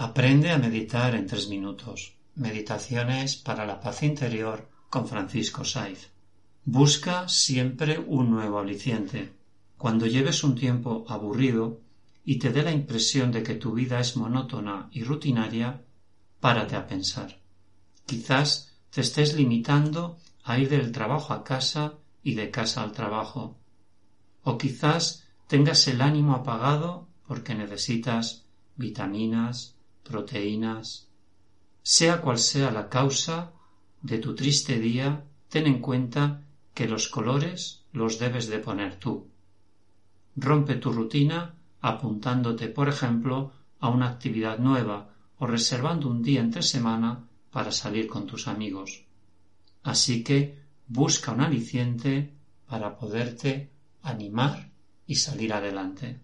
Aprende a meditar en tres minutos. Meditaciones para la paz interior con Francisco Saiz. Busca siempre un nuevo aliciente. Cuando lleves un tiempo aburrido y te dé la impresión de que tu vida es monótona y rutinaria, párate a pensar. Quizás te estés limitando a ir del trabajo a casa y de casa al trabajo. O quizás tengas el ánimo apagado porque necesitas vitaminas, proteínas. Sea cual sea la causa de tu triste día, ten en cuenta que los colores los debes de poner tú. Rompe tu rutina apuntándote, por ejemplo, a una actividad nueva o reservando un día entre semana para salir con tus amigos. Así que busca un aliciente para poderte animar y salir adelante.